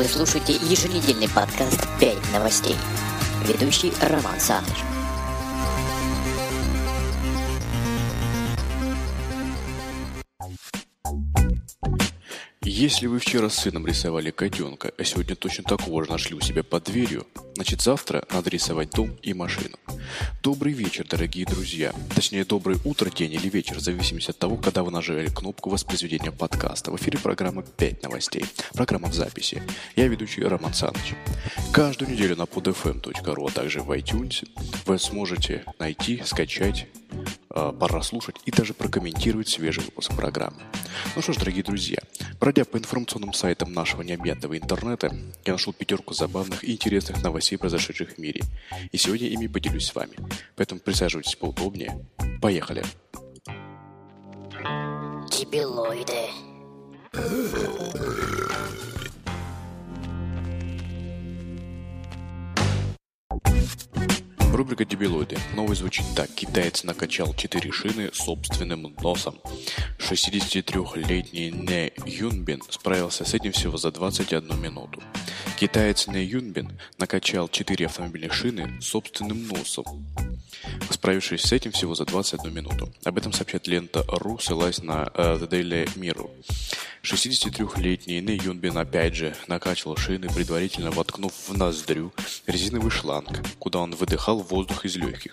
Вы слушаете еженедельный подкаст «5 новостей». Ведущий Роман Саныч. Если вы вчера с сыном рисовали котенка, а сегодня точно такого же нашли у себя под дверью, значит завтра надо рисовать дом и машину. Добрый вечер, дорогие друзья. Точнее, доброе утро, день или вечер, в зависимости от того, когда вы нажали кнопку воспроизведения подкаста. В эфире программа «5 новостей». Программа в записи. Я ведущий Роман Саныч. Каждую неделю на podfm.ru, а также в iTunes вы сможете найти, скачать Э, пора слушать и даже прокомментировать свежий выпуск программы. Ну что ж, дорогие друзья, пройдя по информационным сайтам нашего необъятного интернета, я нашел пятерку забавных и интересных новостей, произошедших в мире. И сегодня ими поделюсь с вами. Поэтому присаживайтесь поудобнее. Поехали! Дебилоиды. Рубрика «Дебилоиды». Новый звучит так. Китаец накачал 4 шины собственным носом. 63-летний Не Юнбин справился с этим всего за 21 минуту. Китаец Не Юнбин накачал 4 автомобильных шины собственным носом, справившись с этим всего за 21 минуту. Об этом сообщает лента РУ, ссылаясь на uh, The Daily Mirror. 63-летний Не Юнбин опять же накачивал шины, предварительно воткнув в ноздрю резиновый шланг, куда он выдыхал воздух из легких.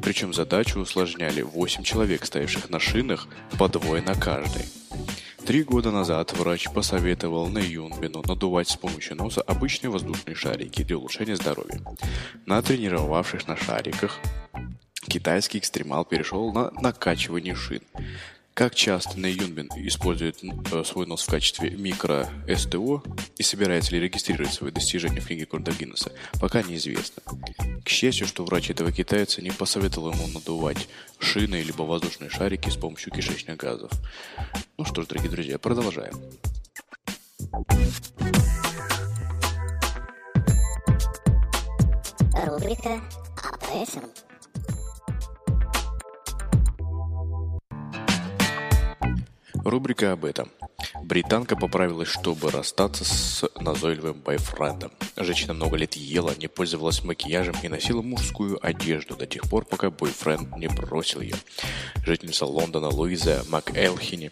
Причем задачу усложняли 8 человек, стоявших на шинах по двое на каждой. Три года назад врач посоветовал На Юнбину надувать с помощью носа обычные воздушные шарики для улучшения здоровья. Натренировавшись на шариках, китайский экстремал перешел на накачивание шин. Как часто Нэй Юнбин использует э, свой нос в качестве микро-СТО и собирается ли регистрировать свои достижения в книге Корда Гиннесса, пока неизвестно. К счастью, что врач этого китайца не посоветовал ему надувать шины либо воздушные шарики с помощью кишечных газов. Ну что ж, дорогие друзья, продолжаем. Рубрика Рубрика об этом. Британка поправилась, чтобы расстаться с назойливым бойфрендом. Женщина много лет ела, не пользовалась макияжем и носила мужскую одежду до тех пор, пока бойфренд не бросил ее. Жительница Лондона Луиза МакЭлхини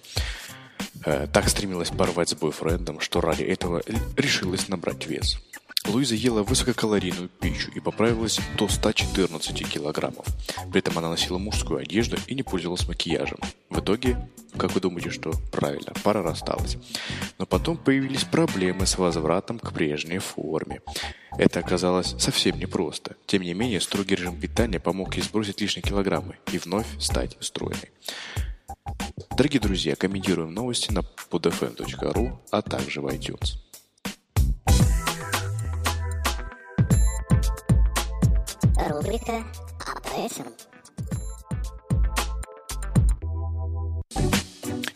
э, так стремилась порвать с бойфрендом, что ради этого решилась набрать вес. Луиза ела высококалорийную пищу и поправилась до 114 килограммов. При этом она носила мужскую одежду и не пользовалась макияжем. В итоге, как вы думаете, что правильно, пара рассталась. Но потом появились проблемы с возвратом к прежней форме. Это оказалось совсем непросто. Тем не менее, строгий режим питания помог ей сбросить лишние килограммы и вновь стать стройной. Дорогие друзья, комментируем новости на podfm.ru, а также в iTunes. Рубрика этом.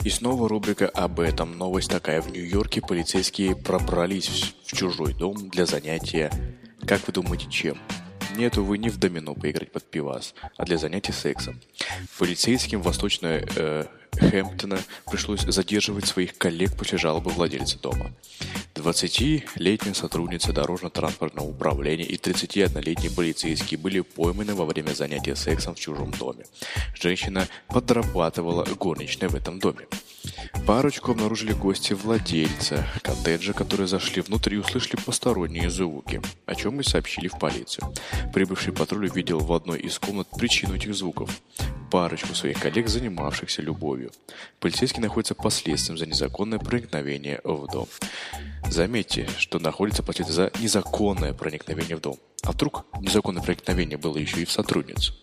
И снова рубрика об этом. Новость такая. В Нью-Йорке полицейские пробрались в чужой дом для занятия, как вы думаете, чем? Нет, увы, не в домино поиграть под пивас, а для занятий сексом. Полицейским восточной э, Хэмптона пришлось задерживать своих коллег после жалобы владельца дома. 20-летняя сотрудница дорожно-транспортного управления и 31-летний полицейский были пойманы во время занятия сексом в чужом доме. Женщина подрабатывала горничной в этом доме. Парочку обнаружили гости владельца коттеджа, которые зашли внутрь и услышали посторонние звуки, о чем и сообщили в полицию. Прибывший патруль увидел в одной из комнат причину этих звуков парочку своих коллег, занимавшихся любовью. Полицейский находится под следствием за незаконное проникновение в дом. Заметьте, что находится под за незаконное проникновение в дом. А вдруг незаконное проникновение было еще и в сотрудницу?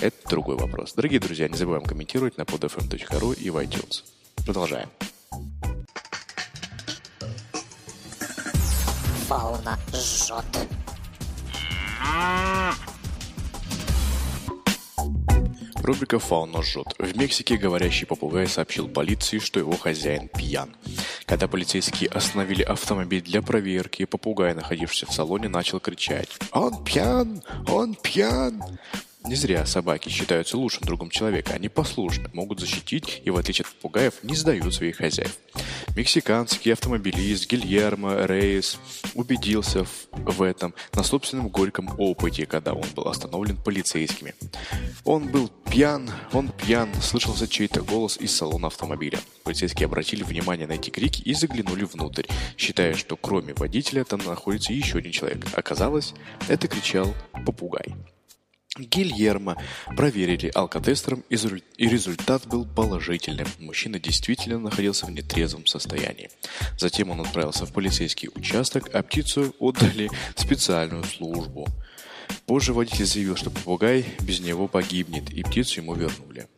Это другой вопрос. Дорогие друзья, не забываем комментировать на podfm.ru и в iTunes. Продолжаем. Фауна жжет. Рубрика «Фауна жжет». В Мексике говорящий попугай сообщил полиции, что его хозяин пьян. Когда полицейские остановили автомобиль для проверки, попугай, находившийся в салоне, начал кричать «Он пьян! Он пьян!». Не зря собаки считаются лучшим другом человека. Они послушны, могут защитить и, в отличие от попугаев, не сдают своих хозяев. Мексиканский автомобилист Гильермо Рейс убедился в, этом на собственном горьком опыте, когда он был остановлен полицейскими. Он был пьян, он пьян, слышался чей-то голос из салона автомобиля. Полицейские обратили внимание на эти крики и заглянули внутрь, считая, что кроме водителя там находится еще один человек. Оказалось, это кричал попугай. Гильермо проверили алкотестером, и результат был положительным. Мужчина действительно находился в нетрезвом состоянии. Затем он отправился в полицейский участок, а птицу отдали специальную службу. Позже водитель заявил, что попугай без него погибнет, и птицу ему вернули.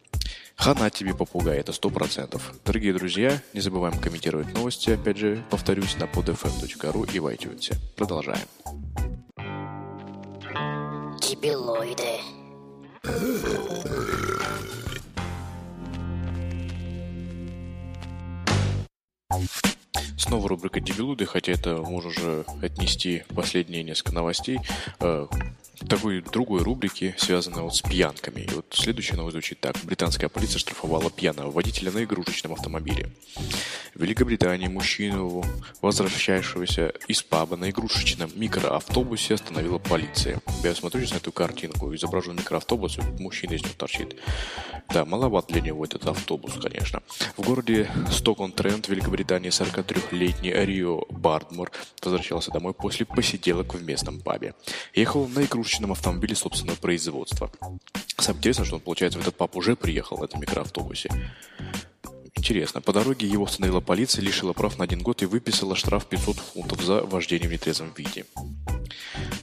Хана тебе, попугай, это сто процентов. Дорогие друзья, не забываем комментировать новости, опять же, повторюсь, на podfm.ru и в iTunes. Продолжаем. Дебилоиды. Снова рубрика «Дебилуды», хотя это можно уже отнести последние несколько новостей. Такой другой рубрики, связанной вот с пьянками. И вот следующая новость звучит так. Британская полиция штрафовала пьяного водителя на игрушечном автомобиле. В Великобритании мужчину, возвращавшегося из паба на игрушечном микроавтобусе, остановила полиция. Я смотрю на эту картинку, изображен микроавтобус, мужчина из него торчит. Да, маловат для него этот автобус, конечно. В городе Стокон-Трент, Великобритании, 43-летний Рио Бардмор возвращался домой после посиделок в местном пабе. Ехал на игрушечном игрушечном автомобиле собственного производства. Самое интересное, что он, получается, в этот пап уже приехал на этом микроавтобусе. Интересно. По дороге его остановила полиция, лишила прав на один год и выписала штраф 500 фунтов за вождение в нетрезвом виде.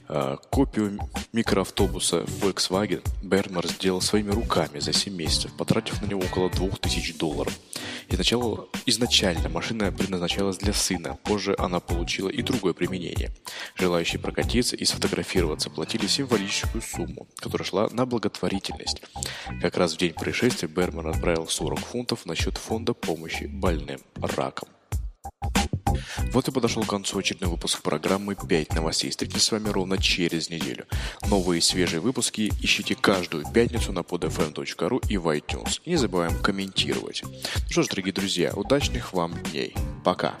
А, копию микроавтобуса Volkswagen Бермер сделал своими руками за 7 месяцев, потратив на него около 2000 долларов. Изначально, изначально машина предназначалась для сына, позже она получила и другое применение. Желающие прокатиться и сфотографироваться платили символическую сумму, которая шла на благотворительность. Как раз в день происшествия Берман отправил 40 фунтов на счет фонда помощи больным раком. Вот и подошел к концу очередной выпуск программы «5 новостей». Встретимся с вами ровно через неделю. Новые свежие выпуски ищите каждую пятницу на podfm.ru и в iTunes. И не забываем комментировать. Ну что ж, дорогие друзья, удачных вам дней. Пока.